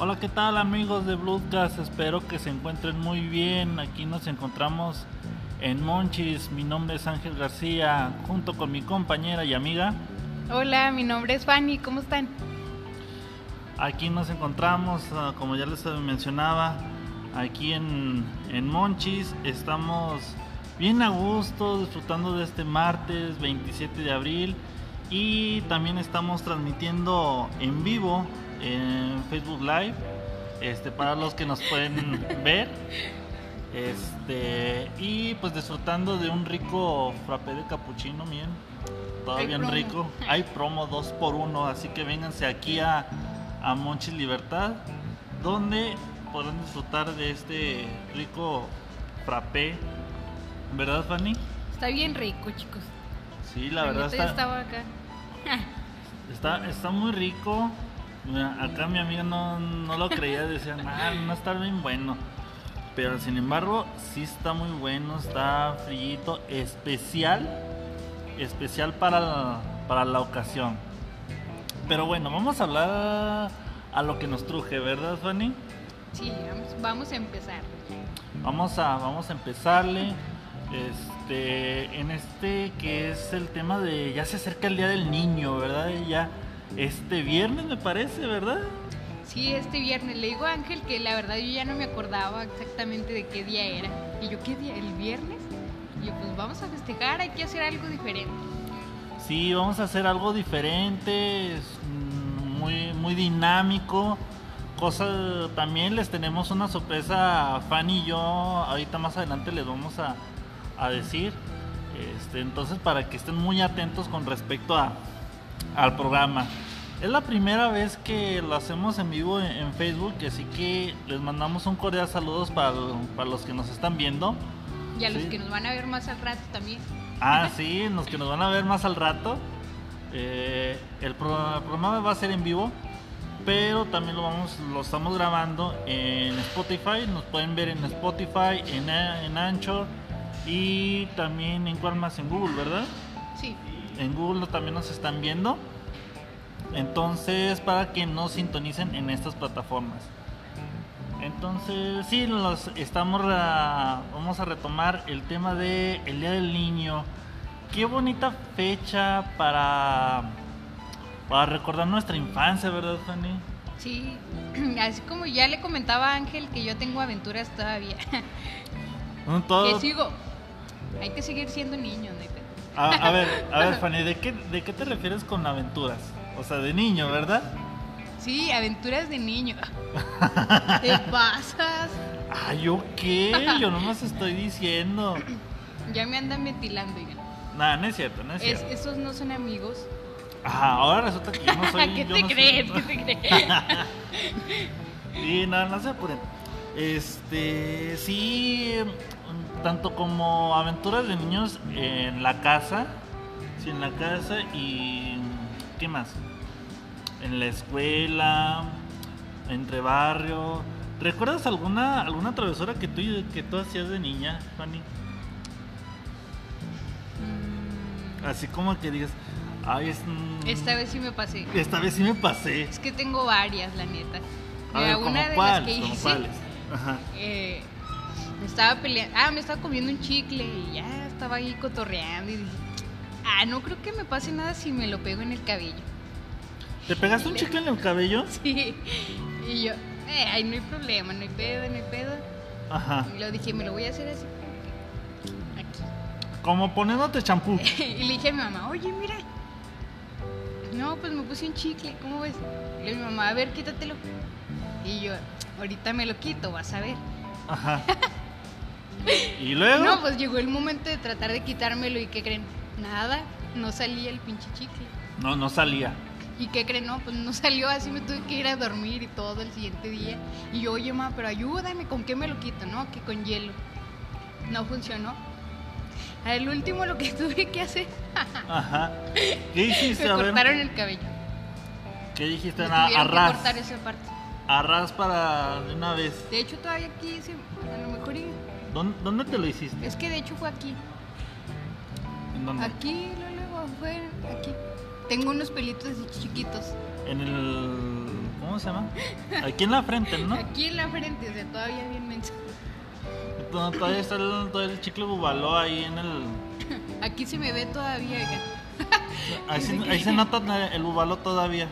Hola, ¿qué tal amigos de Bloodcast? Espero que se encuentren muy bien. Aquí nos encontramos en Monchis. Mi nombre es Ángel García, junto con mi compañera y amiga. Hola, mi nombre es Fanny, ¿cómo están? Aquí nos encontramos, ah, como ya les mencionaba, aquí en, en Monchis. Estamos bien a gusto, disfrutando de este martes 27 de abril. Y también estamos transmitiendo en vivo en Facebook Live. Este, para los que nos pueden ver. Este, y pues disfrutando de un rico frappé de capuchino, bien. Todavía bien rico. Hay promo 2 por 1 así que vénganse aquí a, a Monchis Libertad, donde podrán disfrutar de este rico frappé. ¿Verdad, Fanny? Está bien rico, chicos. Sí, la verdad está. Estaba acá. está, está muy rico. Acá mi amiga no, no lo creía, decía, ah, no está bien bueno. Pero sin embargo, sí está muy bueno, está frillito, especial, especial para la, para la ocasión. Pero bueno, vamos a hablar a lo que nos truje, ¿verdad, Fanny? Sí, vamos, a empezar. Vamos a, vamos a empezarle. Este, en este que es el tema de ya se acerca el día del niño, ¿verdad? Ya este viernes me parece, ¿verdad? Sí, este viernes. Le digo a Ángel que la verdad yo ya no me acordaba exactamente de qué día era. Y yo, ¿qué día? ¿El viernes? Y yo, pues vamos a festejar, hay que hacer algo diferente. Sí, vamos a hacer algo diferente, es muy, muy dinámico. Cosa, también les tenemos una sorpresa a Fanny y yo, ahorita más adelante les vamos a, a decir. Este, entonces, para que estén muy atentos con respecto a, al programa. Es la primera vez que lo hacemos en vivo en, Facebook, así que les mandamos un cordial saludos para, para los que nos están viendo. Y a los que nos van a ver más al rato también. Ah, sí, los que nos van a ver más al rato. Eh, el, programa va a ser en vivo, pero también lo vamos, lo estamos grabando en Spotify. Nos pueden ver en Spotify, en, en Anchor y también en cuál más en Google, ¿verdad? Sí en Google también nos están viendo. Entonces, para que nos sintonicen en estas plataformas. Entonces, sí, los estamos vamos a retomar el tema de el Día del Niño. Qué bonita fecha para para recordar nuestra infancia, ¿verdad, Fanny? Sí, así como ya le comentaba a Ángel que yo tengo aventuras todavía. Que sigo. Hay que seguir siendo niños, ¿no? A, ver, a ver, Fanny, ¿de qué, ¿de qué te refieres con aventuras? O sea, de niño, ¿verdad? Sí, aventuras de niño. ¿Te pasas? Ay, ¿yo qué? Yo nomás estoy diciendo. Ya me andan ventilando, ya. Nada, no es cierto, no es cierto. esos no son amigos. Ajá, ahora resulta que yo no soy. ¿Qué te crees? ¿Qué te crees? sí, no, no se apuren. Este, sí, tanto como aventuras de niños en la casa, sí, en la casa y ¿qué más? En la escuela, entre barrio. ¿Recuerdas alguna alguna travesura que tú que tú hacías de niña, Fanny? Mm. Así como que digas, ay, es, esta vez sí me pasé. Esta vez sí me pasé. Es que tengo varias, la neta. una de las que hice, Ajá. Eh, me estaba peleando, ah, me estaba comiendo un chicle y ya estaba ahí cotorreando y dije, ah, no creo que me pase nada si me lo pego en el cabello. ¿Te pegaste un chicle en el cabello? Sí. Y yo, eh, ay, no hay problema, no hay pedo, no hay pedo. Ajá. Y lo dije, me lo voy a hacer así. Aquí. Como poniéndote champú. y le dije a mi mamá, oye, mira. No, pues me puse un chicle, ¿cómo ves? Y le dije a mi mamá, a ver, quítatelo. Y yo, ahorita me lo quito, vas a ver. Ajá. ¿Y luego? No, pues llegó el momento de tratar de quitármelo y ¿qué creen? Nada, no salía el pinche chicle. No, no salía. ¿Y qué creen? No, pues no salió, así me tuve que ir a dormir y todo el siguiente día. Y yo, oye, ma, pero ayúdame, ¿con qué me lo quito? No, que con hielo. No funcionó. El último lo que tuve que hacer. Ajá. ¿Qué hiciste? me cortaron el cabello. ¿Qué dijiste? A, a cortar esa parte. Arras para de una vez. De hecho, todavía aquí, a lo mejor. ¿Dónde, te lo hiciste? Es que de hecho fue aquí. ¿En dónde? Aquí, luego fue aquí. Tengo unos pelitos chiquitos. En el. ¿Cómo se llama? Aquí en la frente, ¿no? Aquí en la frente, o sea, todavía bien menso. To- Todavía está el, todavía el chicle bubaló ahí en el... Aquí se me ve todavía. Ahí, se, ahí se nota el bubaló todavía.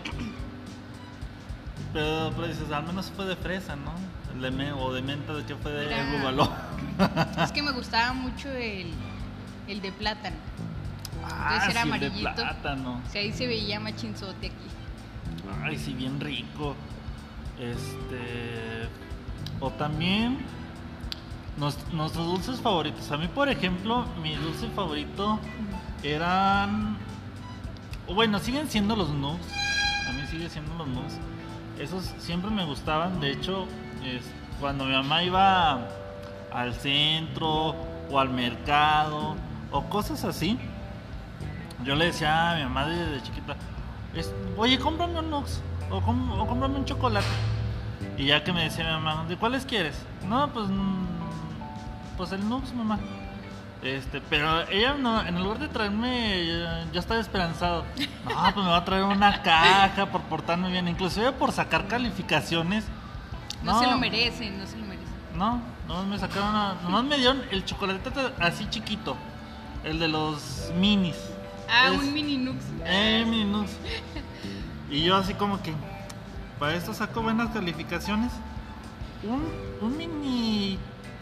Pero, pero dices, al menos fue de fresa, ¿no? De me- o de menta, ¿de qué fue de bubaló? Es que me gustaba mucho el, el de plátano. Ah, era sí, el de plátano. O sea, ahí se veía machinzote aquí. Ay, sí, bien rico. Este. O también. nos- nuestros dulces favoritos. A mí, por ejemplo, mi dulce favorito eran. Bueno, siguen siendo los nugs. A mí sigue siendo los nugs. Esos siempre me gustaban. De hecho, es- cuando mi mamá iba al centro o al mercado o cosas así, yo le decía a mi mamá desde chiquita, es, oye, cómprame un Nux o, cómprame un chocolate. Y ya que me decía mi mamá, ¿de cuáles quieres? No, pues, mm, pues el Nux, mamá. Este, pero ella no, en lugar de traerme, ya, ya estaba esperanzado. No, pues me va a traer una caja por portarme bien, inclusive por sacar calificaciones. No, se lo merecen, no se lo merecen. No, nomás me sacaron una, nomás me dieron el chocolate así chiquito, el de los minis. Ah, Es- un mini nux. eh, mini Nux. Y yo así como que, para esto saco buenas calificaciones. Un, un mini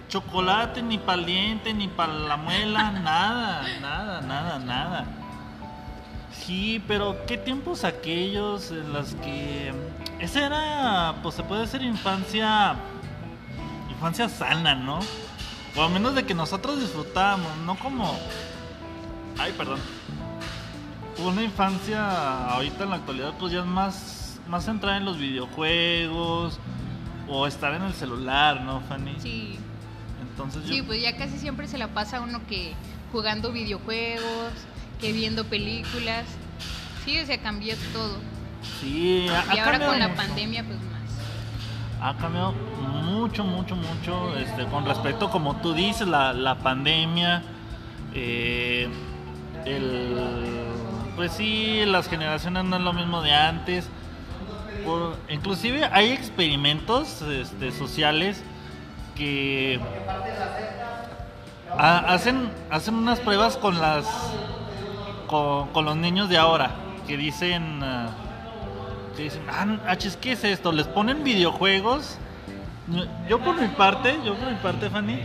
chocolate, ni para el diente, ni para la muela, nada, nada, nada, nada. Sí, pero qué tiempos aquellos en los que... Esa era, pues se puede decir infancia, infancia sana, ¿no? O al menos de que nosotros disfrutábamos, no como... Ay, perdón una infancia ahorita en la actualidad pues ya es más más centrada en los videojuegos o estar en el celular, ¿no, Fanny? Sí, Entonces yo sí, pues ya casi siempre se la pasa uno que jugando videojuegos, que viendo películas. Sí, o sea, cambió todo. sí, ha, Y ha ahora con la mucho. pandemia, pues más. ha cambiado mucho, mucho, mucho este, con respecto, como tú dices, la, la pandemia, eh, el, pues sí, las generaciones no es lo mismo de antes. Por- inclusive hay experimentos este, sociales que hacen, hacen unas pruebas con las con, los niños de ahora que dicen ah, que dicen, ah, achis, ¿qué es esto? Les ponen videojuegos. Yo por mi parte, yo por mi parte, Fanny,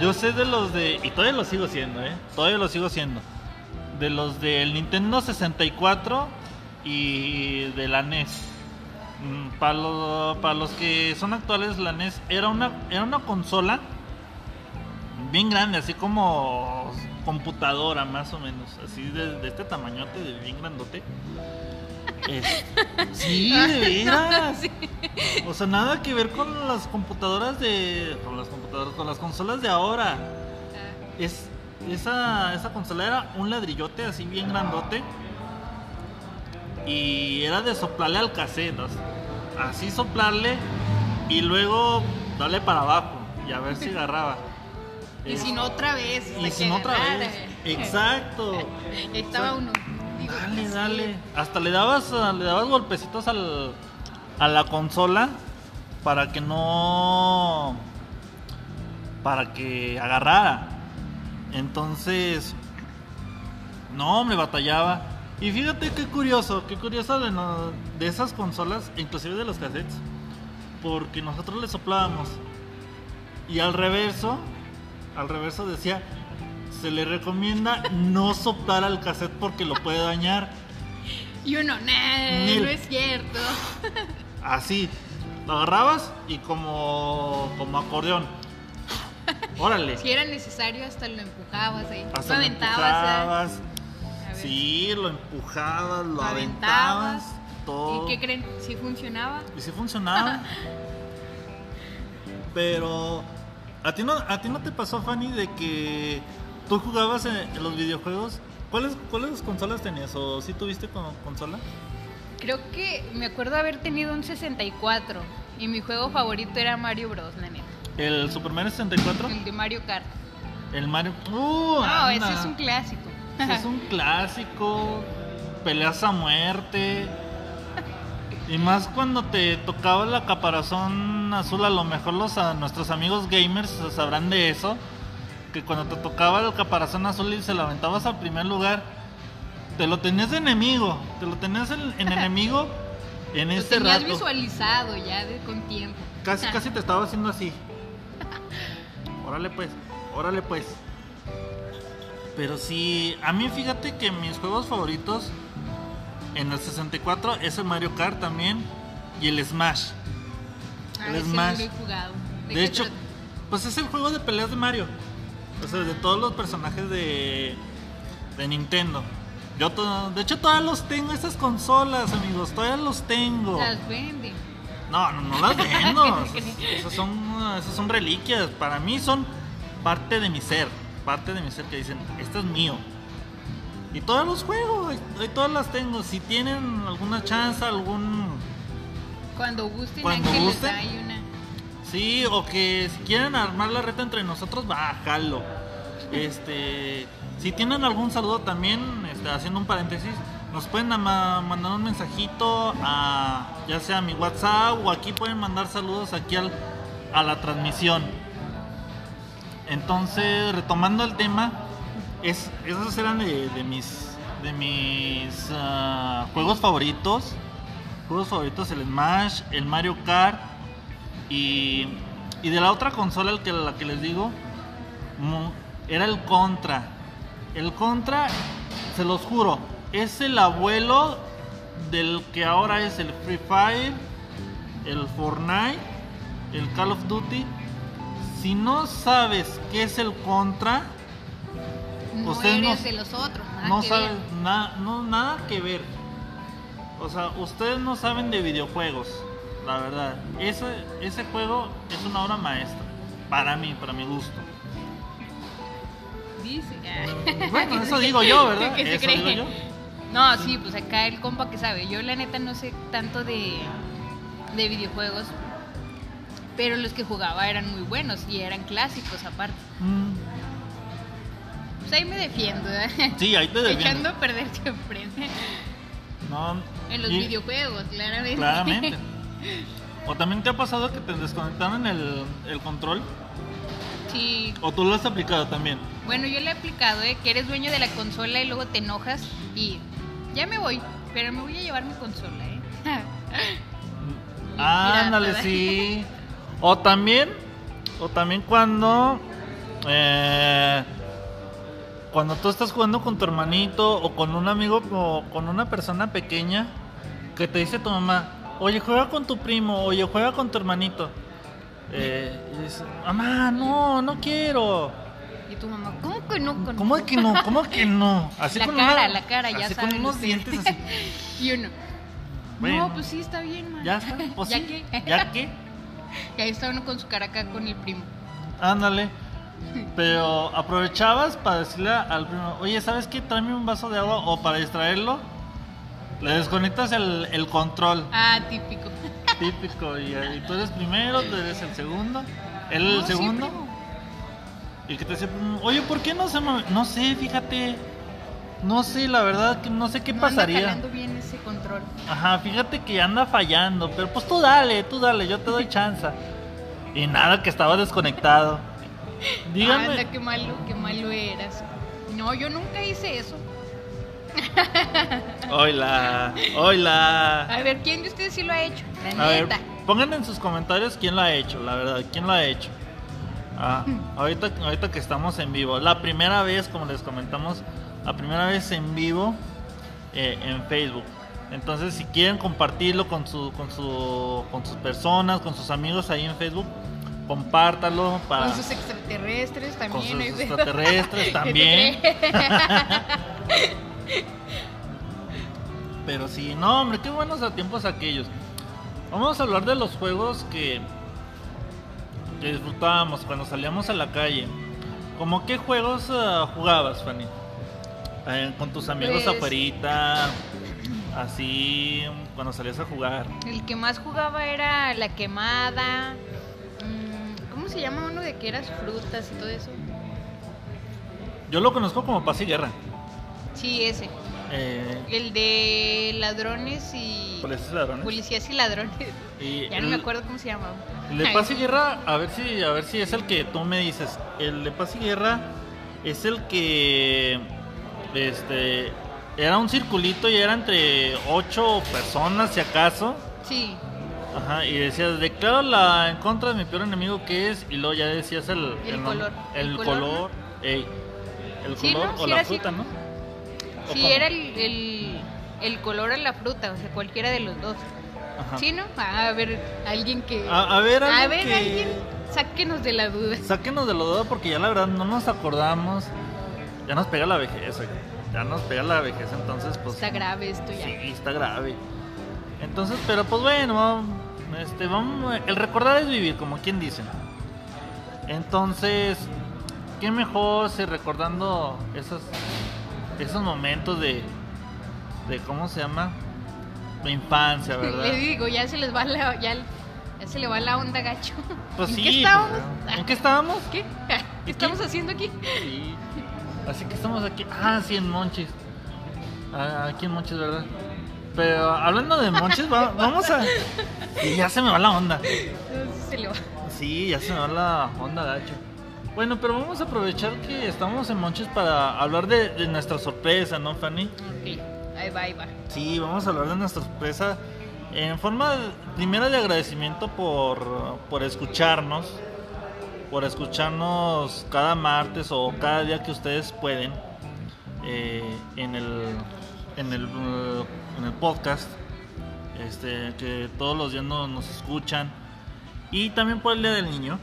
yo sé de los de, y todavía lo sigo siendo, ¿eh? Todavía lo sigo siendo. De los del Nintendo 64 y de la NES. Mm, Para los, para los que son actuales, la NES era una, era una consola bien grande, así como computadora más o menos, así de, de este tamañote, de bien grandote. Es- sí, de veras. O sea, nada que ver con las computadoras de. Con las computadoras, con las consolas de ahora. Es, esa, esa consola era un ladrillote así bien grandote. Y era de soplarle al cassette. Así soplarle y luego darle para abajo y a ver si agarraba. Y si no, otra vez. y si no otra vez. Exacto. Estaba uno. digo, Dale, sí. dale. Hasta le dabas, ah, le dabas golpecitos al, a la consola para que no. para que agarrara. Entonces. No, hombre, batallaba. Y fíjate qué curioso, qué curioso de, no- de esas consolas, inclusive de los cassettes. Porque nosotros le soplábamos. Y al reverso, al reverso decía, se le recomienda no soplar al cassette porque lo puede dañar. Y uno, nah, Nel. no es cierto. Así, lo agarrabas y como, como acordeón. Órale. Si era necesario, hasta lo empujabas ahí. Hasta lo lo aventabas. ver. Sí, lo empujabas, lo Lo aventabas. aventabas. Todo. ¿Y qué creen? ¿Sí funcionaba? Y sí funcionaba. Pero a ti no a ti no te pasó Fanny de que tú jugabas en, en los videojuegos. ¿Cuáles cuáles consolas tenías o si tuviste con, consola? Creo que me acuerdo haber tenido un 64. Y mi juego favorito era Mario Bros, la neta. El Super Mario 64, El de Mario Kart. el Mario. Uh, No, anda. ese es un clásico. Ese es un clásico. Peleas a muerte. Y más cuando te tocaba la caparazón azul, a lo mejor los a nuestros amigos gamers sabrán de eso. Que cuando te tocaba el caparazón azul y se lo aventabas al primer lugar, te lo tenías de enemigo. Te lo tenías en, en enemigo en Lo este tenías rato. visualizado ya de, con tiempo. Casi, casi te estaba haciendo así. Órale pues, órale pues. Pero sí, a mí fíjate que mis juegos favoritos en el 64 es el Mario Kart también y el Smash. Ah, el no Smash. jugado. De hecho, pues es el juego de peleas de Mario. O sea, de todos los personajes de, de Nintendo. Yo to- de hecho todavía los tengo esas consolas, amigos, todavía los tengo. las vende. No, no, no las vendo. esas, esas son, esas son reliquias. Para mí son parte de mi ser. Parte de mi ser que dicen, esto es mío. Y todos los juego, ahí- ahí todas las tengo. Si tienen alguna chance, algún... Cuando gusten, Cuando Ángel les gusten. ahí una. Sí, o que si quieren armar la reta entre nosotros, bájalo. Este, si tienen algún saludo también, este, haciendo un paréntesis, nos pueden mandar un mensajito a ya sea a mi WhatsApp o aquí pueden mandar saludos aquí al- a la transmisión. Entonces, retomando el tema, es, esos eran de, mis de mis ah, juegos favoritos. Juegos favoritos el Smash, el Mario Kart y, y de la otra consola el que, la que les digo era el Contra. El Contra, se los juro, es el abuelo del que ahora es el Free Fire, el Fortnite, el Call of Duty. Si no sabes qué es el Contra, No Ustedes no- eres de los otros. nada no que saben ver. na- no, nada que ver. O sea, ustedes no saben de videojuegos, la verdad. Ese, ese juego es una obra maestra. Para mí, para mi gusto. Dice. Bueno, eso digo yo, ¿verdad? ¿Qué se Eso cree? digo yo. No, sí, pues acá el compa que sabe. Yo la neta no sé tanto de, de videojuegos, pero los que jugaba eran muy buenos y eran clásicos aparte. Mm, ahí me defiendo, ¿eh? Sí, ahí te defiendo. Echando a perder siempre. No, En los y- videojuegos, claramente. Claramente. ¿O también te ha pasado que te desconectaron el, el control? Sí. ¿O tú lo has aplicado también? Bueno, yo le he aplicado, ¿eh? Que eres dueño de la consola y luego te enojas y ya me voy, pero me voy a llevar mi consola, ¿eh? Mira, Ándale, sí. O también, o también cuando, eh, cuando tú estás jugando con tu hermanito o con un amigo o con una persona pequeña que te dice tu mamá, oye, juega con tu primo, oye, juega con tu hermanito. Eh, y dices, mamá, no, no quiero. Y tu mamá, ¿cómo que no? Con... ¿Cómo que no? ¿Cómo que no? Así La con cara, una- la cara, ya así con unos dientes así. Y uno, Bueno. no, pues sí, está bien, man. Ya está, pues ¿Ya sí, qué? ¿Ya qué? Y ahí está uno con su cara acá con el primo. Ándale. Pero aprovechabas para decirle al primo, oye, ¿sabes qué? Tráeme un vaso de agua o para distraerlo. Le desconectas el, el control Ah, típico. típico y, y tú eres primero, tú eres el segundo, él el No, sí, segundo. primo. y que te dice, "Mm, oye, ¿por qué no se mueve? No sé, fíjate. No sé, la verdad que no sé qué No anda pasaría. jalando bien ese control. Ajá, fíjate que anda fallando, pero pues tú dale, tú dale, yo te doy chance. Y nada, que estaba desconectado. Dígame. Anda, qué malo, qué malo eras. No, yo nunca hice eso. Hola, hola. A ver, ¿quién de ustedes sí lo ha hecho? La A ver, pongan en sus comentarios quién lo ha hecho, la verdad, quién lo ha hecho. Ah, ahorita, ahorita que estamos en vivo, la primera vez, como les comentamos, la primera vez en vivo eh, en Facebook. Entonces, si quieren compartirlo con su, con su, con sus personas, con sus amigos ahí en Facebook, compártalo para Con sus extraterrestres también. con sus de- extraterrestres ¿Qué te también. Pero sí, no, hombre, qué buenos a tiempos aquellos. Vamos a hablar de los juegos que, que disfrutábamos cuando salíamos a la calle. ¿Cómo qué juegos ah, jugabas, Fanny? Eh, con tus amigos Pues- afuerita, así, cuando salías a jugar. El que más jugaba era la quemada. Mm, ¿Cómo se llama uno de que eras frutas y todo eso? Yo lo conozco como paz y guerra. Sí, ese. Eh, El de ladrones y. Policías y ladrones. Policías y ladrones. Y Ya no me acuerdo cómo se llamaba. El de Paz y Guerra, a ver si, a ver si es el que tú me dices. El de Paz y Guerra es el que, este, era un circulito y era entre ocho personas, si acaso. Sí. Ajá, y decías, declaro la en contra de mi peor enemigo que es, y luego ya decías el, El color. el, El color, color, ey, el Sí, color ¿no? o Sí la así. fruta, ¿no? ¿O Sí, cómo? era el, el, color a la fruta, o sea, cualquiera de los dos. Ajá. ¿Sí, no? Ah, a ver, alguien que. A, a ver, A alguien ver, que- alguien, sáquenos de la duda. Sáquenos de lo duda porque ya la verdad no nos acordamos. Ya nos pega la vejez, oiga. Ya nos pega la vejez, entonces pues... Está grave esto ya. Sí, está grave. Entonces, pero pues bueno, este, vamos, el recordar es vivir, como quien dice. Entonces, qué mejor si recordando esos, esos momentos de, de, ¿cómo se llama? De infancia, ¿verdad? Le digo, ya se les va la. Ya, ya se le va la onda, gacho. Pues ¿En sí, qué pues, estábamos? ¿En qué estábamos? ¿Qué? qué? ¿Qué estamos haciendo aquí? Sí. Así que estamos aquí. Ah, sí, en Monchis. Ah, aquí en Monchis, ¿verdad? Pero hablando de Monchis, va- vamos a. Ya se me va la onda. Se le va. Sí, ya se me va la onda, gacho. Bueno, pero vamos a aprovechar que estamos en Monchis para hablar de, de nuestra sorpresa, ¿no, Fanny? Ok, ahí va, ahí va. Sí, vamos a hablar de nuestra sorpresa en forma primero de agradecimiento por, por escucharnos, por escucharnos cada martes o cada día que ustedes pueden eh, en, el, en, el, en el podcast, este, que todos los días no- nos escuchan y también por el Día del Niño.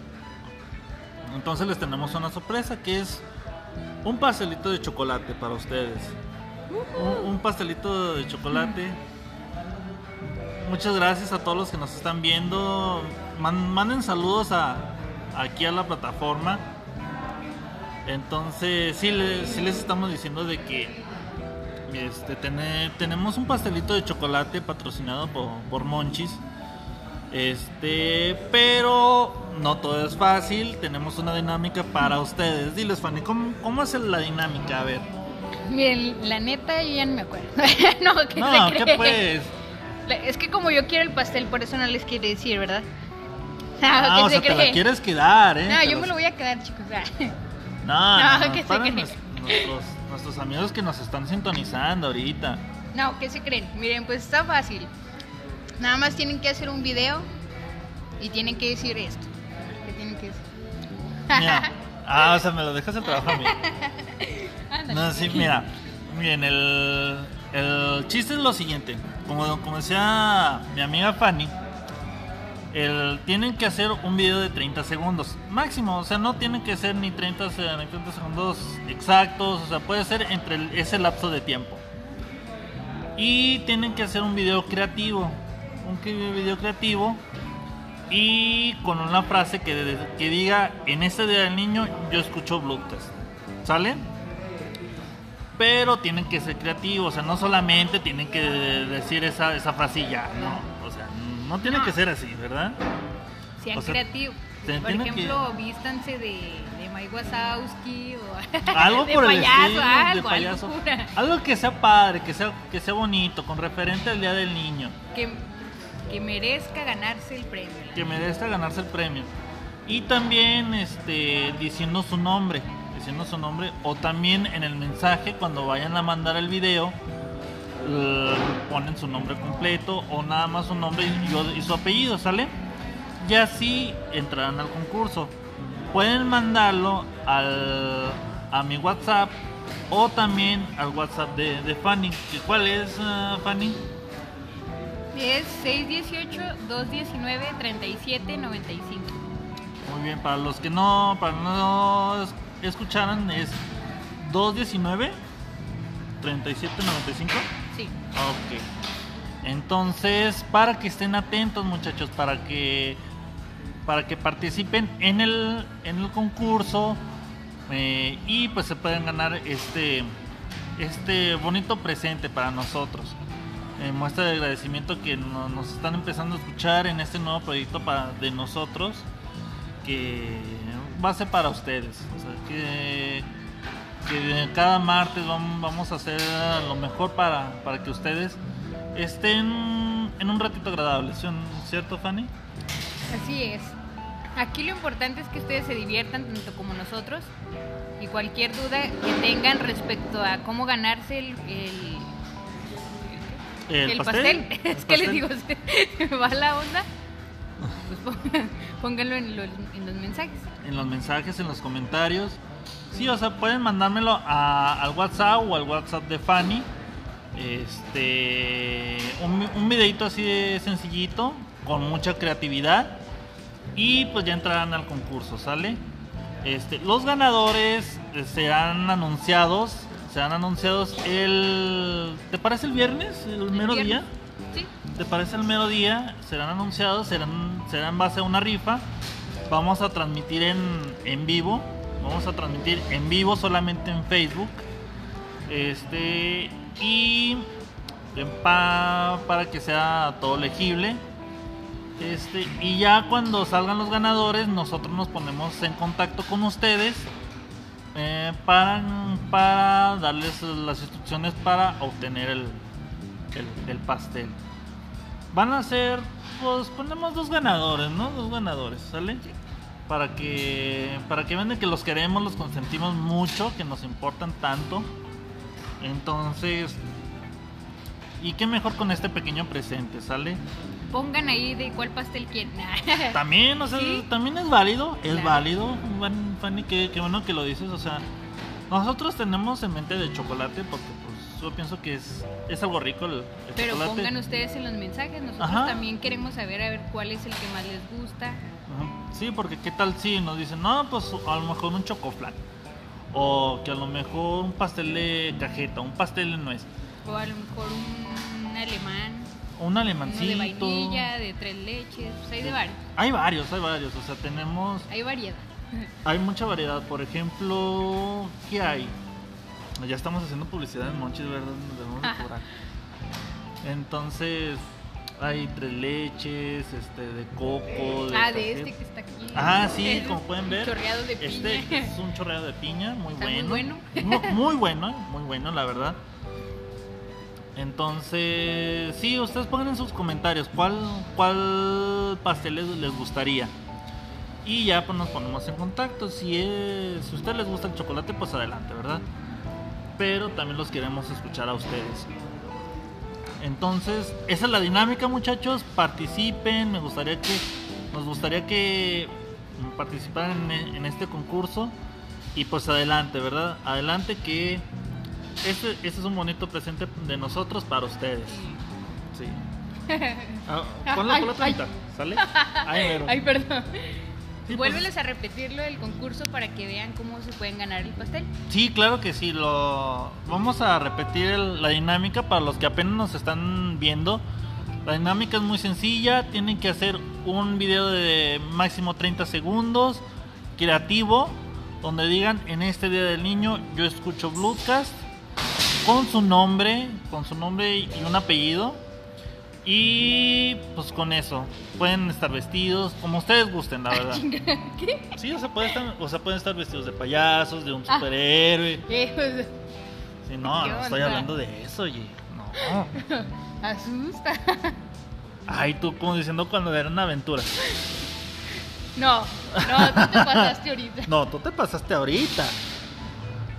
Entonces les tenemos una sorpresa que es un pastelito de chocolate para ustedes un, pastelito de chocolate. Muchas gracias a todos los que nos están viendo. Man- manden saludos a, aquí a la plataforma. Entonces, sí, sí les estamos diciendo de que este, tene- tenemos un pastelito de chocolate patrocinado por, por Monchis. Este, pero no todo es fácil. Tenemos una dinámica para ustedes. Diles, Fanny, ¿cómo, cómo es la dinámica? A ver. Miren, la neta yo ya no me acuerdo. no, ¿qué No, se ¿qué cree? pues? Es que como yo quiero el pastel, por eso no les quiero decir, ¿verdad? Ah, ¿qué o se sea, te la quieres quedar, ¿eh? No, Te yo los- me lo voy a quedar, chicos. ah. No, No, no, no, ¿qué se cree? nuestros, nuestros amigos que nos están sintonizando ahorita. No, ¿qué se creen? Miren, pues está fácil. Nada más tienen que hacer un video y tienen que decir esto. ¿Qué tienen que decir? Mira, ah, o sea, me lo dejas el trabajo a mí. No, sí, mira, miren, el, el chiste es lo siguiente. Como, como decía mi amiga Fanny, el, tienen que hacer un video de 30 segundos máximo. O sea, no tienen que ser ni 30, se- ni 30 segundos exactos. O sea, puede ser entre ese lapso de tiempo. Y tienen que hacer un video creativo. Un video creativo. Y con una frase que, que diga, en este día del niño yo escucho Bluetooth. ¿Sale? Pero tienen que ser creativos, o sea, no solamente tienen que decir esa, esa frasilla, no. No tiene No. que ser así, ¿verdad? Sean o sea, creativos. Por ejemplo, vístanse de, de Mike Wazowski o Algo de por el payaso, estilo, algo, de payaso. algo que sea padre, que sea, que sea bonito, con referente al Día del Niño. que, que merezca ganarse el premio. que merezca ganarse el premio. Y también este, diciendo su nombre, diciendo su nombre, o también en el mensaje cuando vayan a mandar el video, ponen su nombre completo o nada más su nombre y, y su apellido, ¿sale? Y así entrarán al concurso. Pueden mandarlo al, a mi WhatsApp o también al WhatsApp de, de Fanny. ¿Que ¿Cuál es, ah, Fanny? Es 618-219-3795. Muy bien, para los que no, para no es- escucharan es 219 3795. Ok. Entonces, para que estén atentos, muchachos, para que para que participen en el en el concurso eh, y pues se pueden ganar este este bonito presente para nosotros. Eh, muestra de agradecimiento que no- nos están empezando a escuchar en este nuevo proyecto para, de nosotros que va a ser para ustedes. O sea, que que cada martes vam- vamos a hacer lo mejor para, para que ustedes estén en un ratito agradable, ¿sí- ¿cierto Fanny? Así es. Aquí lo importante es que ustedes se diviertan tanto como nosotros y cualquier duda que tengan respecto a cómo ganarse el, el, el pastel. ¿El es que les pastel? digo, se me va la onda. Pues pónganlo en, lo- en los mensajes. en los mensajes, en los comentarios. Sí, o sea, pueden mandármelo a- al WhatsApp o al WhatsApp de Fanny. Este, un, un videito así de sencillito, con mucha creatividad. Y pues ya entrarán al concurso, ¿sale? Este, los ganadores eh, serán anunciados. Serán anunciados el. ¿Te parece el viernes? ¿El El mero viernes. día? Sí. ¿Te parece el mero día? Serán anunciados, serán, será en base a una rifa. Vamos a transmitir en, en vivo. Vamos a transmitir en vivo solamente en Facebook. Este. Y. pa- para que sea todo legible. Este, y ya cuando salgan los ganadores, nosotros nos ponemos en contacto con ustedes eh, para, para darles las instrucciones para obtener el, el, el pastel. Van a ser, pues ponemos dos ganadores, ¿no? Dos ganadores, ¿sale? Para que, para que vean que los queremos, los consentimos mucho, que nos importan tanto. Entonces, y qué mejor con este pequeño presente, ¿sale? Pongan ahí de cuál pastel quieren. También, o sea, Sí. también es válido, es Claro. válido, Fan- Fanny, qué, qué bueno que lo dices, o sea, nosotros tenemos en mente de chocolate porque pues yo pienso que es, es algo rico el, el Pero chocolate. pongan ustedes en los mensajes. Nosotros Ajá. también queremos saber a ver cuál es el que más les gusta. Ajá. Sí, porque qué tal si nos dicen, no, pues a lo mejor un chocoflan. O que a lo mejor un pastel de cajeta, un pastel de nuez, O a lo mejor un alemán. un Uno de alemancito. vainilla, de tres leches. Pues hay de varios. Hay varios, hay varios, o sea, tenemos Hay variedad. Hay mucha variedad, por ejemplo, ¿qué hay? Ya estamos haciendo publicidad en Monchis, ¿verdad? Nos debemos. Entonces, hay tres leches, este, de coco, de Ah, de este que está aquí. Ah, sí, como pueden ver. Chorreado de Este piña. es un chorreado de piña, muy Está muy bueno. bueno. Mu- Muy, bueno, muy bueno, la verdad. Entonces, sí, ustedes pongan en sus comentarios cuál, cuál pastel les, les gustaría. Y ya pues nos ponemos en contacto. Si, es, si a ustedes les gusta el chocolate, pues adelante, ¿verdad? Pero también los queremos escuchar a ustedes. Entonces, esa es la dinámica, muchachos. Participen. Me gustaría que nos gustaría que participaran en, en este concurso. Y pues adelante, ¿verdad? Adelante que este, este es un bonito presente de nosotros para ustedes. Sí. Ah, ponlo, Ay, ponlo ay. ¿sale? Ay. Ay, perdón. Sí, pues, Vuélveles a repetirlo del concurso para que vean cómo se pueden ganar el pastel. Sí, claro que sí. Lo vamos a repetir el- la dinámica para los que apenas nos están viendo. La dinámica es muy sencilla. Tienen que hacer un video de máximo 30 segundos, creativo, donde digan en este día del niño yo escucho Bluecast con su nombre, con su nombre y un apellido. Y pues con eso pueden estar vestidos como ustedes gusten, la verdad. ¿Qué? Sí, o sea, pueden estar, o sea, pueden estar vestidos de payasos, de un Ah. superhéroe. Pues, Sí, no, ¿Qué no estoy hablando de eso, oye. No. asusta. Ay, tú como diciendo cuando era una aventura. No, no, tú te pasaste ahorita. No, tú te pasaste ahorita.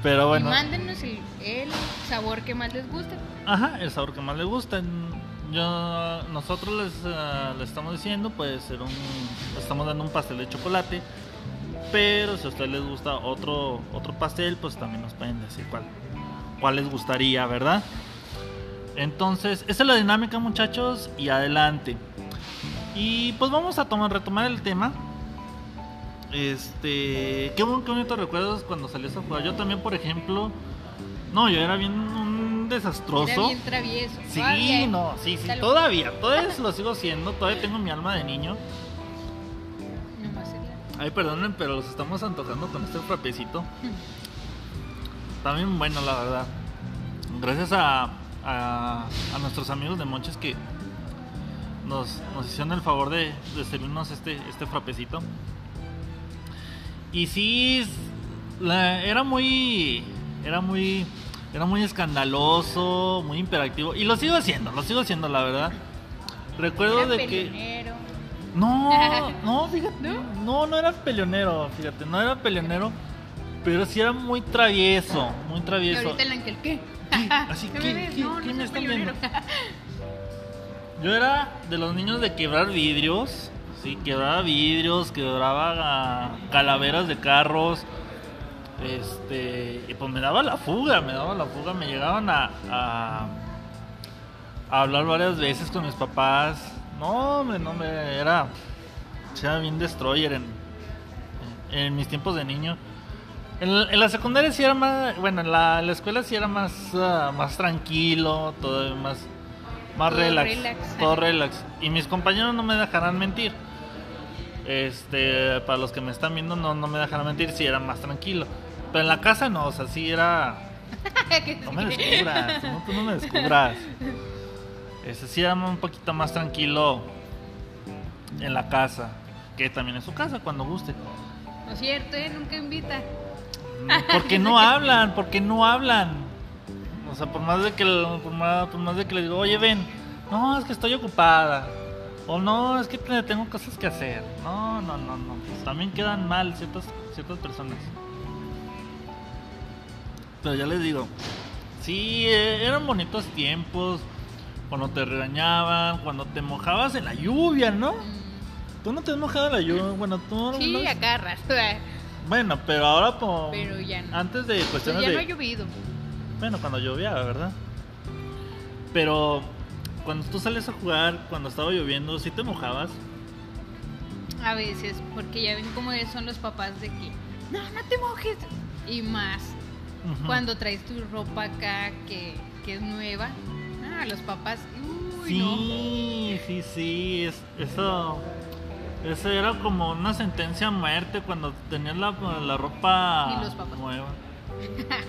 Pero Y bueno. mándenos el, el sabor que más les guste. Ajá, el sabor que más le gusta. Yo, nosotros les, les estamos diciendo, puede ser un, estamos dando un pastel de chocolate, pero si a ustedes les gusta otro, otro pastel, pues también nos pueden decir cuál, cuál les gustaría, ¿verdad? Entonces, esa es la dinámica, muchachos, y adelante. Y pues vamos a tomar, retomar el tema. Este, qué, bon- qué bonito recuerdos cuando salías a jugar. Yo también, por ejemplo, no, yo era bien un desastroso. Era bien travieso. Sí, Todavía, no, sí, sí, loco. todavía, todavía lo sigo siendo, todavía tengo mi alma de niño. Ay, perdonen, pero los estamos antojando con este frapecito. También bueno, la verdad. Gracias a, a, a nuestros amigos de Monches que nos, nos hicieron el favor de, de servirnos este, este frapecito. Y sí, la- era muy era muy, era muy escandaloso, muy imperativo. Y lo sigo haciendo, lo sigo haciendo, la verdad. Recuerdo Era de que... peleonero. No, no, fíjate. ¿No? ¿No? no, era peleonero, fíjate, no era peleonero, pero sí era muy travieso, muy Y travieso. ahorita el ¿qué? Sí, así, ¿Qué ¿qué- qué- no, qué no me están peleonero. Yo era de los niños de quebrar vidrios, sí, quebraba vidrios, quebraba ah, calaveras de carros, este, y pues me daba la fuga, me daba la fuga, me llegaban a, a, a hablar varias veces con mis papás, no, me, no me, era, era bien destroyer en, en mis tiempos de niño. En, en la secundaria sí era más, bueno, en la, en la escuela sí era más, ah, más tranquilo, todo más, más Todo relax, relax. todo relax. Y mis compañeros no me dejarán mentir. Este, para los que me están viendo no, no me dejarán mentir, sí era más tranquilo. Pero en la casa no, o sea, sí era, no me descubras, no, tú no me descubras. Ese sí era un poquito más tranquilo en la casa, que también es su casa cuando guste. No es cierto, ¿eh? Nunca invita. Porque no hablan, porque no hablan. O sea, por más de que por más, por más de que le digo, oye ven, no, es que estoy ocupada. O no, es que te- tengo cosas que hacer. No, no, no, no. Pues también quedan mal ciertas, ciertas personas. Pero ya les digo, sí, eh, eran bonitos tiempos. Cuando te regañaban, cuando te mojabas en la lluvia, ¿no? Mm, Tú no te has mojado en la lluvia, bueno, tú no- Sí, no- acá rato. ¿eh? Bueno, pero ahora por... Pero ya no. Antes de Pues cuestiones ya de... no ha llovido. Bueno, cuando llovía, ¿verdad? Pero cuando tú sales a jugar, cuando estaba lloviendo, ¿sí te mojabas? A veces, porque ya ven cómo son los papás de que, no, no te mojes. Y más, Cuando traes tu ropa acá que, que es nueva, ah, los papás, uy, no. Sí, sí, sí, es- eso, eso era como una sentencia a muerte cuando tenías la, la ropa Y los papás. nueva.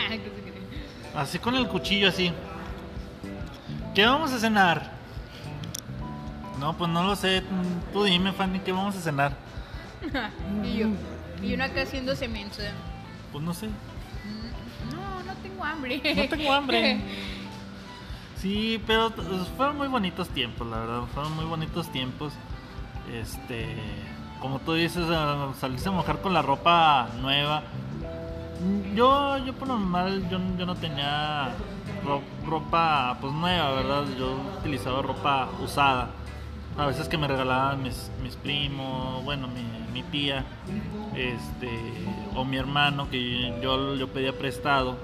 Así con el cuchillo así. ¿Qué vamos a cenar? No, pues no lo sé. Tú dime, Fanny, ¿qué vamos a cenar? y yo, y uno acá haciendo cemento. Pues no sé. No, tengo hambre. No tengo hambre. Sí, pero t- fueron muy bonitos tiempos, la verdad. Fueron muy bonitos tiempos. Este, como tú dices, ah, salirse a mojar con la ropa nueva. Yo, yo por lo normal, yo, yo no tenía ro- ropa pues nueva, ¿verdad? Yo utilizaba ropa usada. A veces que me regalaban mis, mis primos, bueno, mi, mi tía, este, o mi hermano que yo, yo pedía prestado.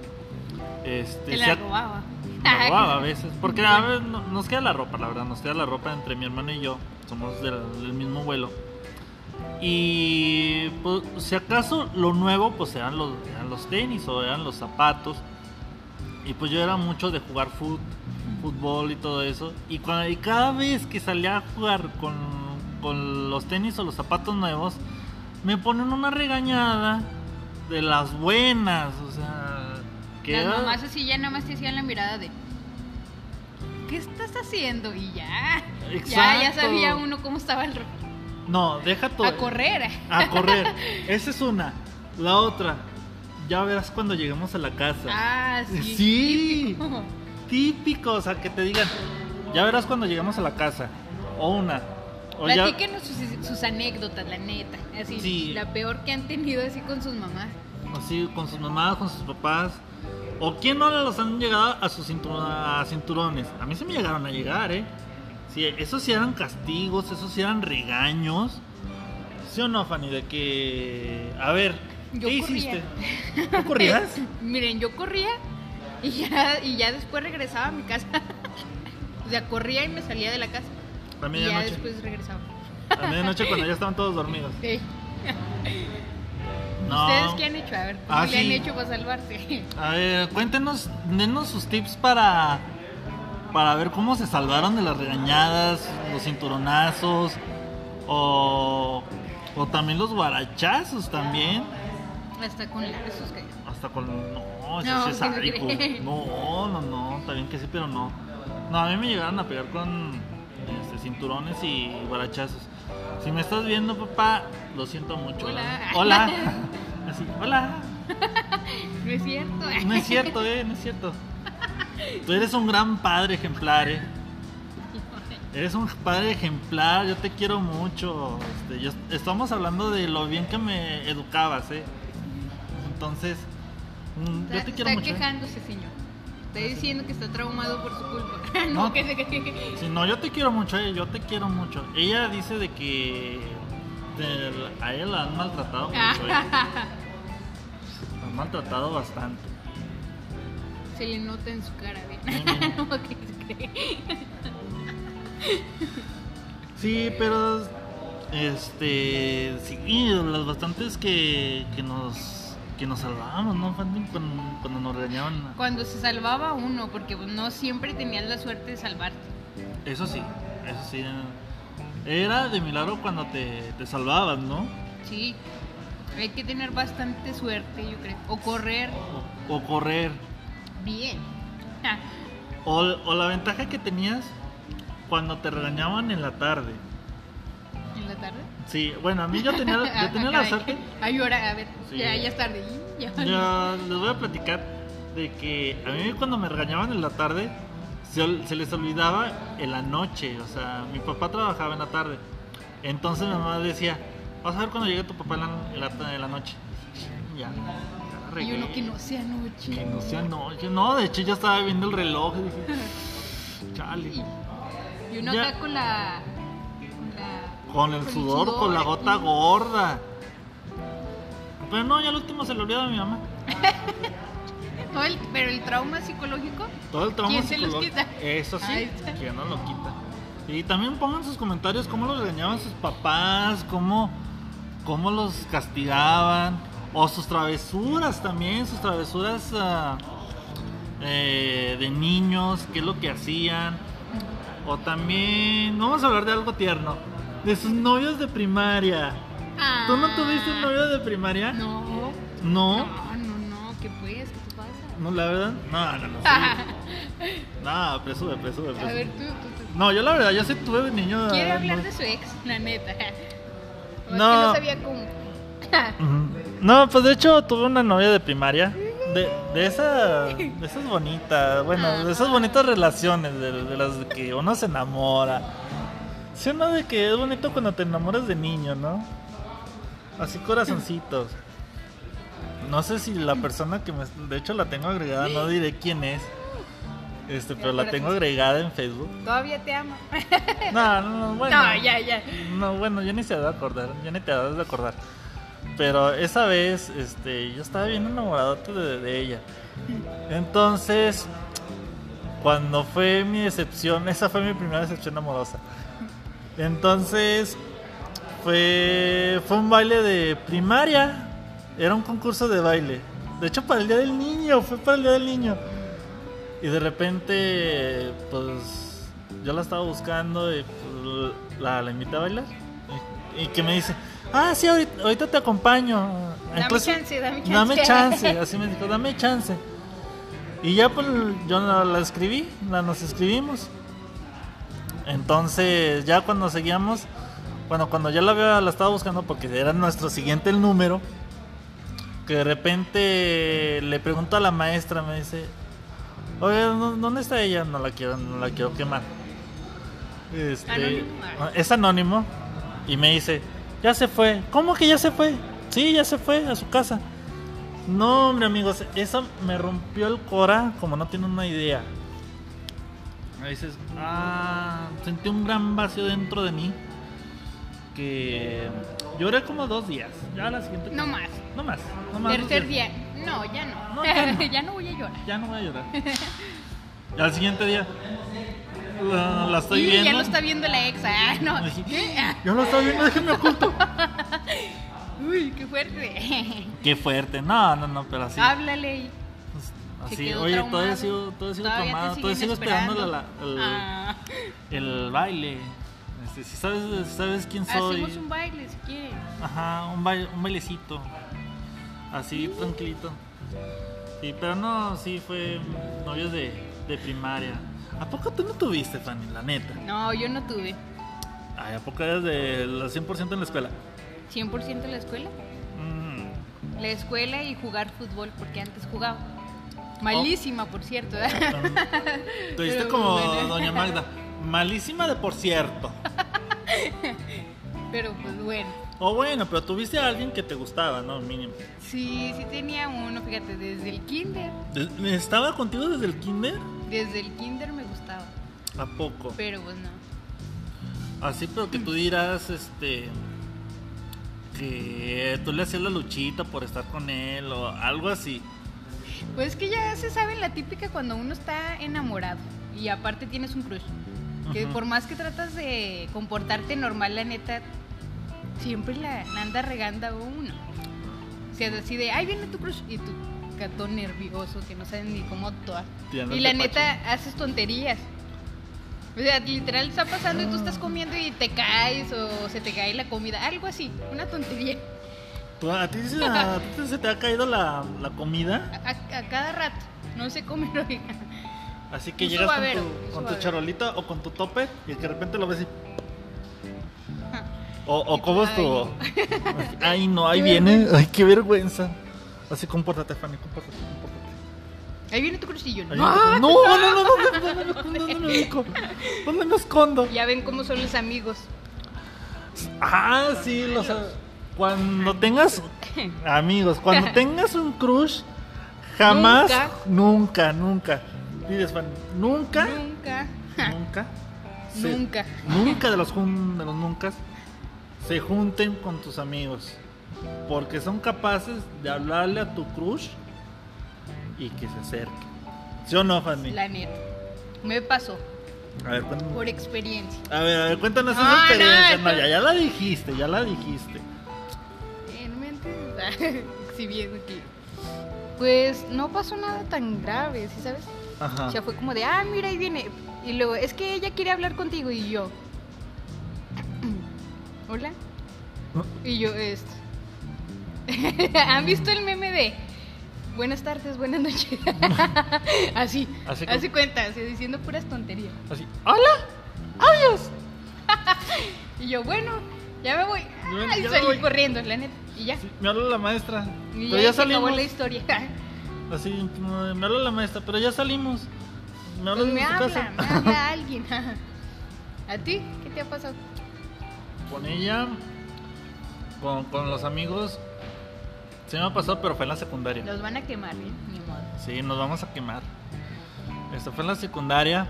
Este, la robaba. me robaba a veces. Porque a veces no- nos queda la ropa, la verdad. Nos queda la ropa entre mi hermano y yo. Somos del, del mismo vuelo. Y pues, si acaso lo nuevo, pues eran los, eran los tenis o eran los zapatos. Y pues yo era mucho de jugar fut, fútbol y todo eso. Y, cuando, y cada vez que salía a jugar con, con los tenis o los zapatos nuevos, me ponen una regañada de las buenas. O sea, Las mamás así ya nada más te hacían la mirada de ¿Qué estás haciendo? Y ya. Ya, ya sabía uno cómo estaba el No, deja todo. a correr. A correr. Esa es una. La otra. Ya verás cuando lleguemos a la casa. Ah, sí. Sí. típico. Típico, o sea, que te digan. Ya verás cuando lleguemos a la casa. O una. O ya. Platíquenos sus, sus anécdotas, la neta. Así, Sí. la peor que han tenido así con sus mamás. Así, con sus mamás, con sus papás. O quién no los han llegado a sus cinturones. A mí se me llegaron a llegar, ¿eh? Sí, esos sí eran castigos, esos sí eran regaños. ¿Sí o no, Fanny? De que. A ver, Yo ¿qué corría. hiciste? ¿Tú corrías? Miren, yo corría y ya, y ya después regresaba a mi casa. o sea, corría y me salía de la casa. A Y ya medianoche. después regresaba. A medianoche cuando ya estaban todos dormidos. Sí. No. ¿Ustedes qué han hecho? A ver, ¿cómo Ah, le han hecho para salvarse? A ver, cuéntenos, denos sus tips para para ver cómo se salvaron de las regañadas, los cinturonazos o o también los guarachazos también, Hasta con lazos que... hasta con no, eso No, sí es ¿qué se sádico. No, no, no, está bien que sí, pero no. No, a mí me llegaron a pegar con este, cinturones y guarachazos. Si me estás viendo, papá, lo siento mucho. Hola. Hola. Así, hola. No es cierto. No es cierto, eh, no es cierto. Tú eres un gran padre ejemplar, eh. Eres un padre ejemplar, yo te quiero mucho. Este, yo- estamos hablando de lo bien que me educabas, eh. Entonces, mm, Está, yo te quiero está mucho. eh. quejándose, señor. Está diciendo que está traumado por su culpa. No. no, que se que Sí, no, yo te quiero mucho, eh, yo te quiero mucho. Ella dice de que de- a ella la han maltratado mucho, eh. La han maltratado bastante. Se le nota en su cara. Mm. no, que se cree. Sí, pero este sí, las bastantes que, que nos que nos salvábamos, ¿no? Fanny? Cuando, cuando nos regañaban. Cuando se salvaba uno, porque no siempre tenías la suerte de salvarte. Eso sí, eso sí. Era de milagro cuando te, te salvabas, ¿no? Sí. Hay que tener bastante suerte, yo creo. O correr O, o correr. bien. O, o la ventaja que tenías cuando te regañaban en la tarde. Tarde. Sí, bueno, a mí yo tenía, yo tenía la suerte. Ay, ahora, a ver, Sí. ya, ya es tarde. Ya. Ya les voy a platicar de que a mí cuando me regañaban en la tarde se, les olvidaba en la noche. O sea, mi papá trabajaba en la tarde. Entonces mi mamá decía, vas a ver cuando llegue tu papá en la, en la- en la noche. Ya, Y uno que no sea noche. Que no sea noche. No, de hecho ya estaba viendo el reloj y dije, chale. Y uno Ya. acá con la. Con, el sudor, con la gota gorda. Pero no, ya al último se le olvidaba a mi mamá. El- pero el trauma psicológico. Todo el trauma ¿Quién se los psicológico. quita? Eso sí, que no lo quita. Y también pongan sus comentarios cómo los regañaban sus papás, cómo, cómo los castigaban, o sus travesuras también, sus travesuras ah, eh, de niños, qué es lo que hacían. O también, vamos a hablar de algo tierno, de sus novios de primaria. ¿Tú no tuviste un novio de primaria? Ah. No. No, No, no, no. ¿Qué pues? ¿Qué te pasa? no, la verdad. No, no, no. sí. No, presume, presume, A presume. ver, tú, tú, tú. No, yo la verdad, yo sí tuve niño. Quiere ah, hablar no- de su ex, la neta. No. No. Es que no sabía cómo. No, pues de hecho tuve una novia de primaria. De, de, esa, de esas bonitas, bueno, de esas bonitas relaciones, de, de las que uno se enamora. Sí, uno de que es bonito cuando te enamoras de niño, ¿no? Así corazoncitos. No sé si la persona que me... De hecho la tengo agregada, no diré quién es. Este, pero la tengo agregada en Facebook. Todavía te amo. No, no, no, bueno. No, ya, ya. No, bueno, yo ni se de acordar, ya ni te das de acordar. Pero esa vez, este, yo estaba bien enamorado de, de ella. Entonces, cuando fue mi decepción, esa fue mi primera decepción amorosa. Entonces, fue, fue un baile de primaria. Era un concurso de baile. De hecho, para el Día del Niño, fue para el Día del Niño. Y de repente, pues, yo la estaba buscando y pues, la, la invité a bailar. Y, y que me dice, ah, sí, ahorita, ahorita te acompaño. Dame Incluso- chance, dame chance. Dame chance, así me dijo, dame chance. Y ya pues yo la, la escribí, la nos escribimos. Entonces ya cuando seguíamos, bueno, cuando ya la había, la estaba buscando porque era nuestro siguiente el número, que de repente le pregunto a la maestra, me dice, oye, ¿dó- ¿dónde está ella? No la quiero, no la quiero quemar. Este, Anónimo. es anónimo y me dice, ya se fue. ¿Cómo que ya se fue? Sí, ya se fue a su casa. No, hombre, amigos, eso me rompió el cora como no tienen una idea. Me dices, ah, sentí un gran vacío dentro de mí que lloré como dos días. Ya la siguiente. No más. No más. No más Tercer día. No, ya no. No, ya no. ya no voy a llorar. Ya no voy a llorar. Y al siguiente día la, la estoy y viendo. ya lo está viendo la ex. Ah, no. Yo lo estoy viendo, déjenme oculto. Uy, qué fuerte. Qué fuerte. No, no, no, pero así. Háblale. Y- se Así, quedó oye, traumado. todavía sigo, todavía sigo Todavía traumado, todavía sigo esperando la, el, Ah, el baile. Este, si sabes, sabes quién soy. hacemos un baile si quieres. Ajá, un, baile, un bailecito. Así, tranquilito. Sí, pero no, sí fue novios de, de primaria. ¿A poco tú no tuviste, Fanny, la neta? No, yo no tuve. Ay, ¿a poco eres del 100% en la escuela? 100% en la escuela. Mm. la escuela y jugar fútbol, porque antes jugaba. Malísima, por cierto. ¿eh? Te viste Pero como bueno. Doña Magda. Malísima de por cierto. Pero pues bueno. O bueno, pero tuviste a alguien que te gustaba, ¿no? Mínimo. Sí, sí tenía uno, fíjate, desde el kinder. ¿De- ¿Estaba contigo desde el kinder? Desde el kinder me gustaba. ¿A poco? Pero pues no. Así, pero que tú dirás, este. Que tú le hacías la luchita por estar con él o algo así. Pues es que ya se sabe la típica cuando uno está enamorado y aparte tienes un crush. Que por más que tratas de comportarte normal, la neta, siempre la, anda regando a uno. O sea, así de, ay, viene tu crush y tú, gato nervioso, que no sabes ni cómo actuar. Y la neta, haces tonterías. O sea, literal está pasando y tú estás comiendo y te caes o se te cae la comida, algo así, una tontería. ¿A ti se, a, ti se te ha caído la, la comida? A, cada rato. No se come, oiga. Así que llegas con, tu, charolita o con tu tope y de repente lo ves y. O, o cómo es tu. Ay, no, ahí viene. Ay, qué vergüenza. Así compórtate, Fanny, compórtate, compórtate. Ahí viene tu crucillo. No, no, no, no, no. ¿Dónde me escondo? Ya ven cómo son los amigos. Ah, sí, los. Cuando tengas. Amigos, cuando tengas un crush, jamás. Nunca, nunca. Dices, nunca. Nunca. Nunca. se- Nunca. Nunca de los, jun- de los nunca se junten con tus amigos. Porque son capaces de hablarle a tu crush y que se acerque. ¿Sí o no, Fanny? La neta. Me pasó. A ver, cuéntanos. Por experiencia. A ver, a ver, cuéntanos No, esa experiencia. no, No, no. ya, ya la dijiste, ya la dijiste. Entiendes. Exhibiendo aquí. Pues no pasó nada tan grave, ¿sí sabes? Ajá. O sea, fue como de, ah, mira, ahí viene. Y luego, es que ella quiere hablar contigo y yo. Hola. Y yo, esto. ¿Han visto el meme de buenas tardes, buenas noches? así, Así cuenta, así diciendo puras tonterías. Así. ¡Hola! ¡Adiós! Y yo, bueno, ya me voy. Ay, salí voy. corriendo, la neta. Y ya. Sí, me habla la maestra. Y pero ya, ya se acabó salimos. la historia. Así, me habla la maestra, pero ya salimos. Me Pues me habla, casa. me habla alguien. ¿A ti? ¿Qué te ha pasado? Con ella, con, con los amigos, se me ha pasado, pero fue en la secundaria. Los van a quemar, ¿eh? Ni modo. Sí, nos vamos a quemar. Esto fue en la secundaria.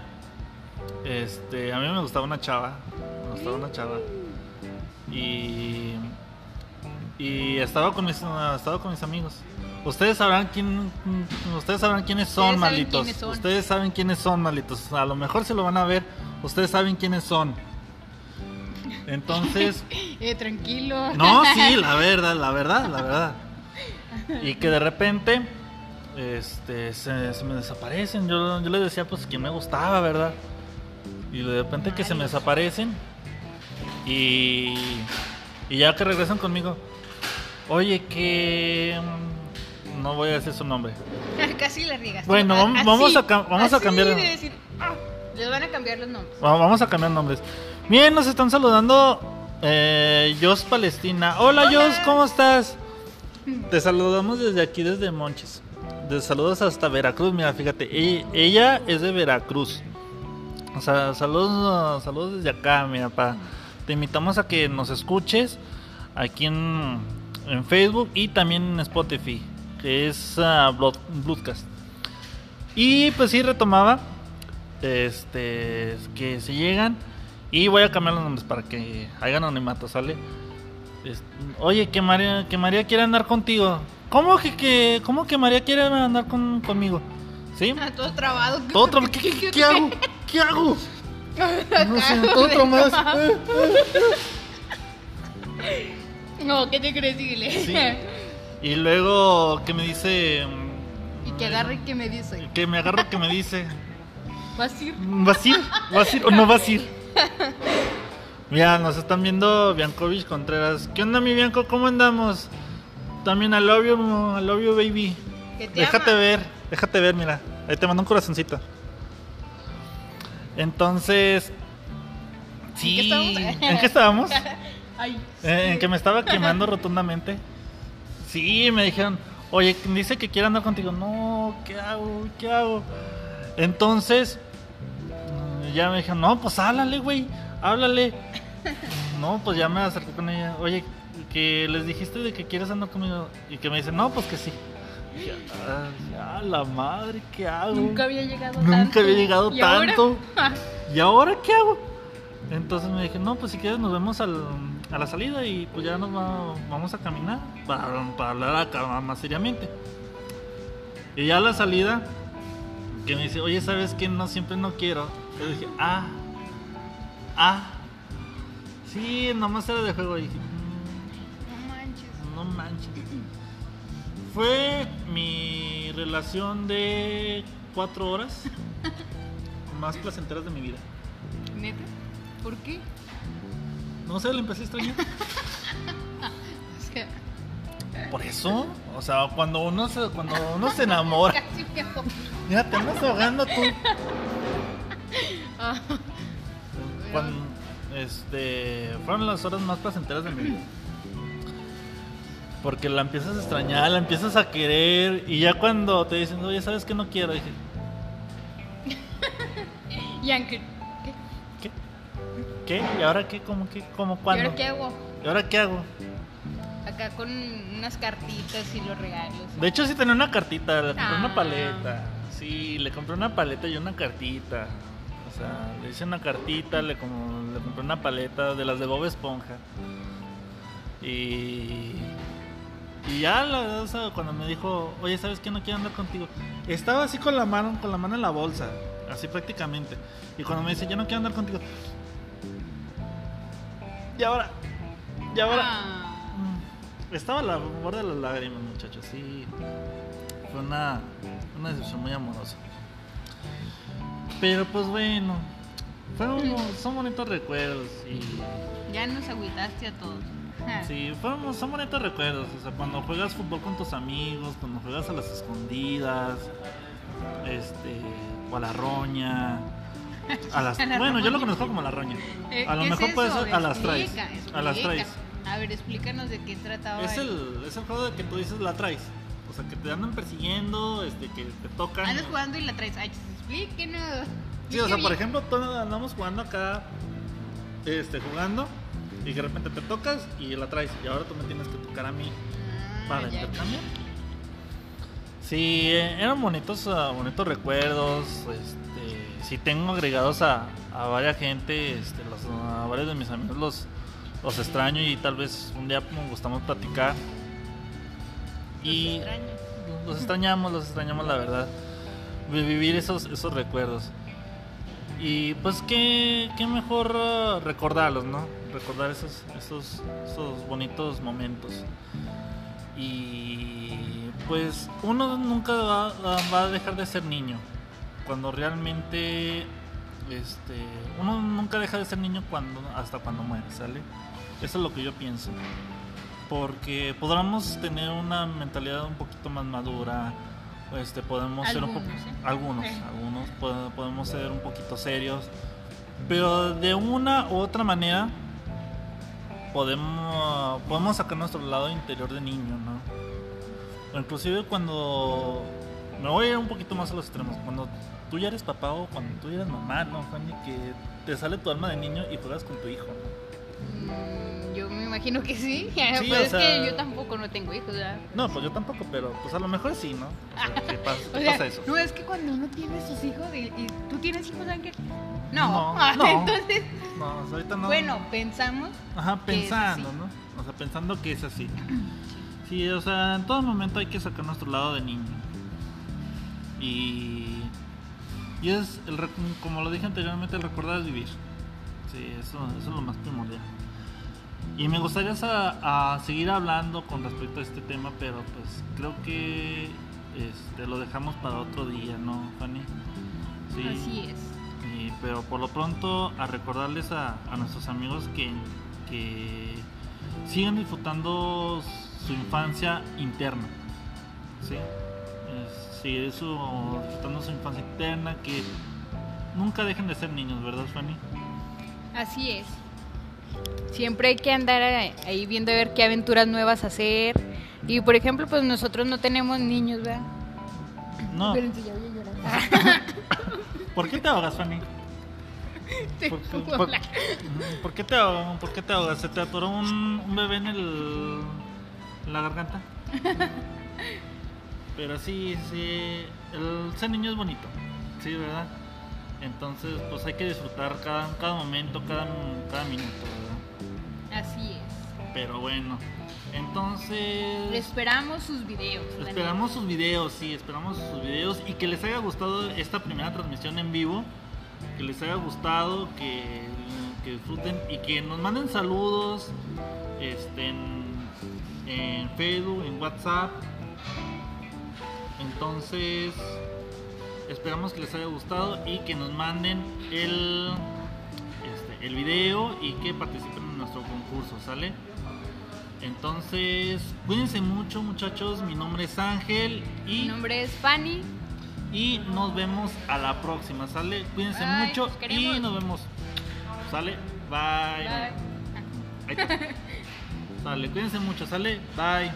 Este, a mí me gustaba una chava. Me gustaba una chava. Y. Y estaba con mis, estaba con mis amigos. Ustedes sabrán quién, ustedes sabrán quiénes son, Ustedes saben malitos. quiénes son. Ustedes saben quiénes son, malitos. A lo mejor se lo van a ver. Ustedes saben quiénes son. Entonces, Eh, tranquilo. no, sí, la verdad, la verdad, la verdad. Y que de repente este, se, se me desaparecen. Yo, yo les decía, pues, que me gustaba, ¿verdad? Y de repente que se me desaparecen. Y, y ya que regresan conmigo. Oye, que... mm, No voy a decir su nombre. Casi la riegas. Bueno, A- vam- vamos así, a vamos a así cambiar- de decir, ah, les van a cambiar los nombres. Va- Vamos a cambiar nombres. Bien, nos están saludando eh, Jos Palestina. Hola, Hola. Jos, ¿cómo estás? Te saludamos desde aquí, desde Monches. De saludos hasta Veracruz. Mira, fíjate, e- ella es de Veracruz. O sea, saludos, saludos desde acá, mira, pa. Te invitamos a que nos escuches aquí en, en Facebook y también en Spotify, que es Blood- Bloodcast. Y pues sí, retomaba este que se llegan y voy a cambiar los nombres para que hagan anonimato, ¿sale? Oye, que María, que María quiere andar contigo. ¿Cómo que, que, cómo que María quiere andar con, conmigo? ¿Sí? Ah, todo trabado. Todo ¿qué, qué- qué hago? ¿Qué hago? No sé, todo traumado. No, ¿qué? Dile. Sí. Y luego que me dice Y que agarre y que me dice. que me agarra que me dice ¿Vas a ir? ¿Vas a ir? ¿Vas a ir o no vas a ir? Mira, nos están viendo Biancovich Contreras. ¿Qué onda, mi Bianco? ¿Cómo andamos? También al love you, I love you, baby. Déjate ama. ver, déjate ver, mira. Ahí te mando un corazoncito. Entonces. Sí. qué estábamos? ¿En qué estábamos? Ay. Eh, en que me estaba quemando rotundamente. Sí, me dijeron, oye, dice que quiere andar contigo. No, ¿qué hago? ¿Qué hago? Entonces, mm, ya me dijeron, no, pues háblale, güey, háblale. No, pues ya me acerqué con ella. Oye, que les dijiste de que quieres andar conmigo. Y que me dice, no, pues que sí. Dije, "Ay, a la madre, ¿qué hago? Nunca había llegado Nunca tanto. había llegado ¿Y ahora? tanto. ¿Y ahora qué hago? Entonces me dije, no, pues si quieres nos vemos al- a la salida y pues ya nos va- vamos a caminar para, para hablar acá más seriamente. Y ya a la salida, que me dice, oye, ¿sabes qué? No, siempre no quiero. Yo dije, ah, ah, sí, nomás era de juego. Y dije, "Mm, No manches. no manches. Fue mi relación de cuatro horas más placenteras de mi vida. ¿Neta? ¿Por qué? No sé, le empecé a extrañar. O sea, Por eso, o sea, cuando uno se, cuando uno se enamora, casi me mira, te andas ahogando tú. Ah, Cuando, este, fueron las horas más placenteras de mi vida. Porque la empiezas a extrañar, la empiezas a querer y ya cuando te dicen, oye, ¿sabes qué no quiero? Dije, Y aunque. ¿Qué? ¿Qué? ¿Y ahora qué? ¿Cómo qué? ¿Cómo ¿Y cuándo? ahora qué hago? ¿Y ahora qué hago? Acá con unas cartitas y los regalos. De hecho, sí tenía una cartita, le compré Ah. una paleta. Sí, le compré una paleta y una cartita. O sea, le hice una cartita, le, como, le compré una paleta de las de Bob Esponja. Y. Y ya, la verdad, o sea, cuando me dijo, oye, ¿sabes qué? No quiero andar contigo. Estaba así con la mano, con la mano en la bolsa, así prácticamente. Y cuando me dice, yo no quiero andar contigo. Y ahora, y ahora. Ah, Estaba a la borde de las lágrimas, muchachos. Sí, fue una, una decisión muy amorosa. Pero pues bueno, fueron, son bonitos recuerdos. Y ya nos agüitaste a todos. Sí, fueron, son bonitos recuerdos. O sea, cuando juegas fútbol con tus amigos, cuando juegas a las escondidas, este, o a la roña. A las, A la bueno, yo lo conozco como la roña. Eh, A lo ¿qué es mejor puede ser a las traes. A las traes. A ver, explícanos de qué trataba. Es el- es el juego de que tú dices la traes. O sea, que te andan persiguiendo, este, que te tocan. Andas jugando y la traes. Ay, explíquenos. Sí, o sea, por ejemplo, todos andamos jugando acá, este, jugando, y de repente te tocas y la traes. Y ahora tú me tienes que tocar a mí Ah, para intercambiar. Sí, eh, eran bonitos, ah, bonitos recuerdos. Este, sí tengo agregados a, a varias gente, este, los, a varios de mis amigos los, los extraño y tal vez un día nos gustamos platicar. Y Los extraño. los extrañamos, los extrañamos la verdad. Vi- Vivir esos, esos recuerdos. Y pues qué, qué mejor ah, recordarlos, ¿no? Recordar esos, esos, esos bonitos momentos. Y pues uno nunca va, va a dejar de ser niño. Cuando realmente este uno nunca deja de ser niño cuando hasta cuando muere, ¿sale? Eso es lo que yo pienso. Porque podamos tener una mentalidad un poquito más madura, este podemos ser un poco Algunos, ¿eh? algunos, algunos pode- podemos ser un poquito serios, pero de una u otra manera podemos podemos sacar nuestro lado interior de niño, ¿no? O inclusive cuando me voy a ir un poquito más a los extremos, cuando tú ya eres papá o cuando tú ya eres mamá, ¿no, Fanny? Que te sale tu alma de niño y juegas con tu hijo. Mm, Yo me imagino que sí. Sí, pues es sea- que yo tampoco no tengo hijos, ¿verdad? No, pues yo tampoco, pero pues a lo mejor sí, ¿no? O sea, ¿qué pasa, O qué sea, pasa eso? no es que cuando uno tiene sus hijos y, y tú tienes hijos, Ángel. No, No, Ah, no. entonces, No, ahorita no. bueno, pensamos. Ajá, pensando. ¿no? O sea, pensando que es así. Sí, o sea, en todo momento hay que sacar nuestro lado de niño. Y. Y es, el, como lo dije anteriormente, el recordar es vivir. Sí, eso, eso es lo más primordial. Y me gustaría a seguir hablando con respecto a este tema, pero pues creo que este, lo dejamos para otro día, ¿no, Fanny? Sí. Así es. Y- pero por lo pronto a recordarles a, a nuestros amigos que, que sigan disfrutando su infancia interna. ¿sí? Es- seguir su, disfrutando su infancia interna, que nunca dejen de ser niños, ¿verdad, Fanny? Así es. Siempre hay que andar ahí viendo a ver qué aventuras nuevas hacer, Y por ejemplo, pues nosotros no tenemos niños, ¿verdad? No. Espérense, ya voy a llorar. ¿Por qué te ahogas, Fanny? Te ¿Por, por- la- por qué te ahogas? ¿Por qué te ahogas? ¿Se te atoró un, un bebé en, el, en la garganta? Pero sí, sí, el ser niño es bonito, sí, ¿verdad? Entonces, pues hay que disfrutar cada, cada momento, cada, cada minuto, ¿verdad? Así es. Pero bueno, entonces... Esperamos sus videos. Esperamos sus videos, sí, esperamos sus videos y que les haya gustado esta primera transmisión en vivo, que les haya gustado, que, que disfruten y que nos manden saludos este, en, en Facebook, en WhatsApp. Entonces, esperamos que les haya gustado y que nos manden el, este, el video y que participen en nuestro concurso, ¿sale? Entonces, cuídense mucho muchachos, mi nombre es Ángel Mi y, nombre es Fanny. y nos vemos a la próxima, ¿sale? Cuídense Bye, mucho y nos vemos. ¿Sale? Bye. Bye. Ahí está. Sale, cuídense mucho, ¿sale? Bye.